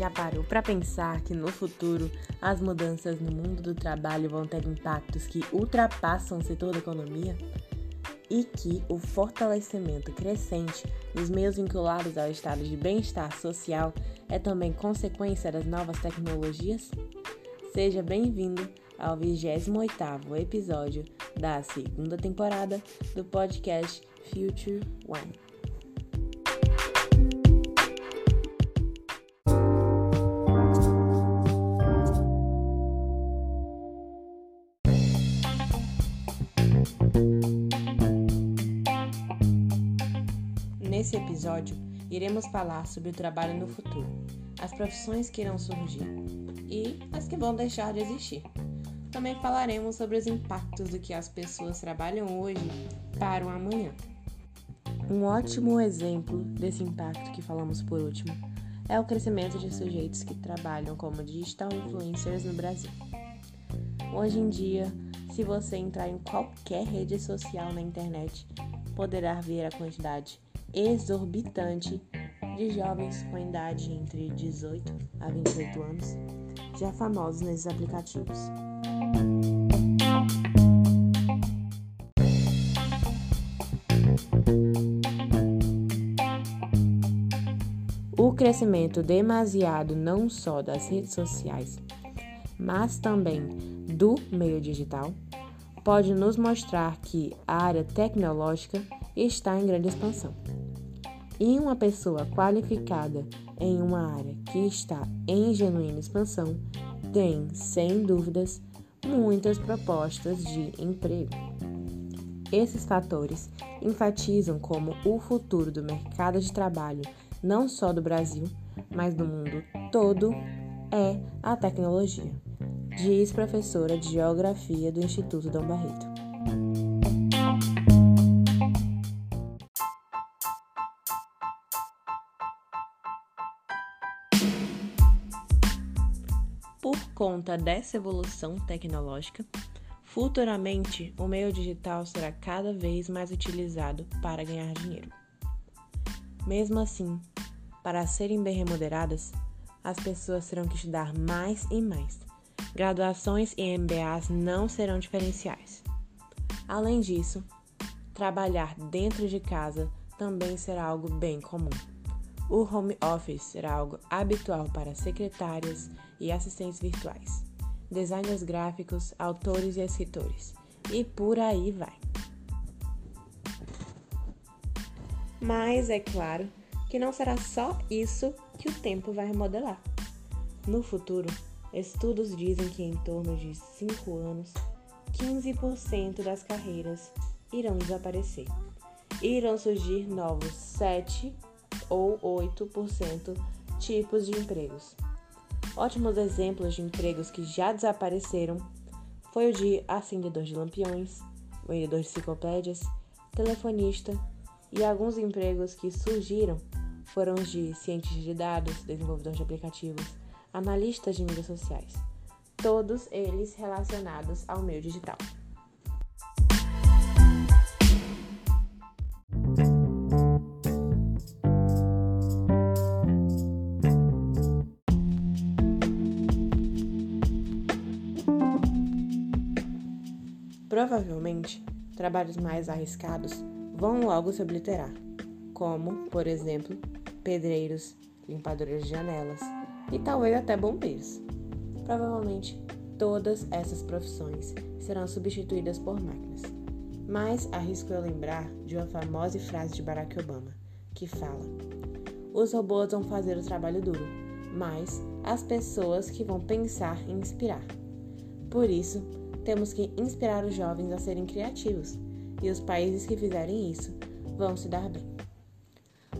Já parou para pensar que no futuro as mudanças no mundo do trabalho vão ter impactos que ultrapassam o setor da economia? E que o fortalecimento crescente dos meios vinculados ao estado de bem-estar social é também consequência das novas tecnologias? Seja bem-vindo ao 28º episódio da segunda temporada do podcast Future One. Nesse episódio, iremos falar sobre o trabalho no futuro, as profissões que irão surgir e as que vão deixar de existir. Também falaremos sobre os impactos do que as pessoas trabalham hoje para o amanhã. Um ótimo exemplo desse impacto que falamos por último é o crescimento de sujeitos que trabalham como digital influencers no Brasil. Hoje em dia, se você entrar em qualquer rede social na internet, poderá ver a quantidade exorbitante de jovens com idade entre 18 a 28 anos, já famosos nesses aplicativos. O crescimento demasiado não só das redes sociais, mas também do meio digital, pode nos mostrar que a área tecnológica está em grande expansão. E uma pessoa qualificada em uma área que está em genuína expansão tem, sem dúvidas, muitas propostas de emprego. Esses fatores enfatizam como o futuro do mercado de trabalho, não só do Brasil, mas do mundo todo, é a tecnologia, diz professora de Geografia do Instituto Dom Barreto. Por conta dessa evolução tecnológica, futuramente o meio digital será cada vez mais utilizado para ganhar dinheiro. Mesmo assim, para serem bem remuneradas, as pessoas terão que estudar mais e mais. Graduações e MBAs não serão diferenciais. Além disso, trabalhar dentro de casa também será algo bem comum. O home office será algo habitual para secretárias e assistentes virtuais, designers gráficos, autores e escritores, e por aí vai. Mas é claro que não será só isso que o tempo vai remodelar. No futuro, estudos dizem que em torno de 5 anos, 15% das carreiras irão desaparecer. Irão surgir novos 7 ou 8% tipos de empregos. Ótimos exemplos de empregos que já desapareceram foi o de acendedor de lampiões, vendedor de enciclopédias, telefonista e alguns empregos que surgiram foram os de cientista de dados, desenvolvedor de aplicativos, analistas de mídias sociais, todos eles relacionados ao meio digital. Provavelmente, trabalhos mais arriscados vão logo se obliterar, como, por exemplo, pedreiros, limpadores de janelas e talvez até bombeiros. Provavelmente, todas essas profissões serão substituídas por máquinas. Mas arrisco eu lembrar de uma famosa frase de Barack Obama, que fala: Os robôs vão fazer o trabalho duro, mas as pessoas que vão pensar e inspirar. Por isso, temos que inspirar os jovens a serem criativos, e os países que fizerem isso vão se dar bem.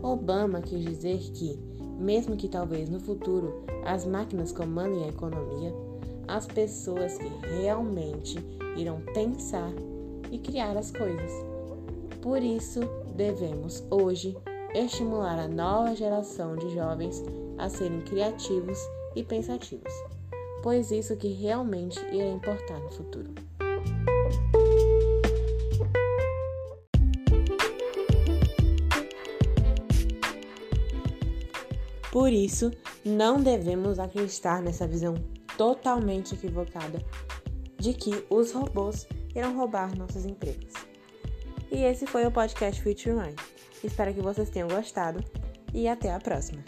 Obama quis dizer que, mesmo que talvez no futuro as máquinas comandem a economia, as pessoas que realmente irão pensar e criar as coisas. Por isso, devemos hoje estimular a nova geração de jovens a serem criativos e pensativos pois isso que realmente irá importar no futuro. Por isso, não devemos acreditar nessa visão totalmente equivocada de que os robôs irão roubar nossos empregos. E esse foi o podcast Future Mind. Espero que vocês tenham gostado e até a próxima.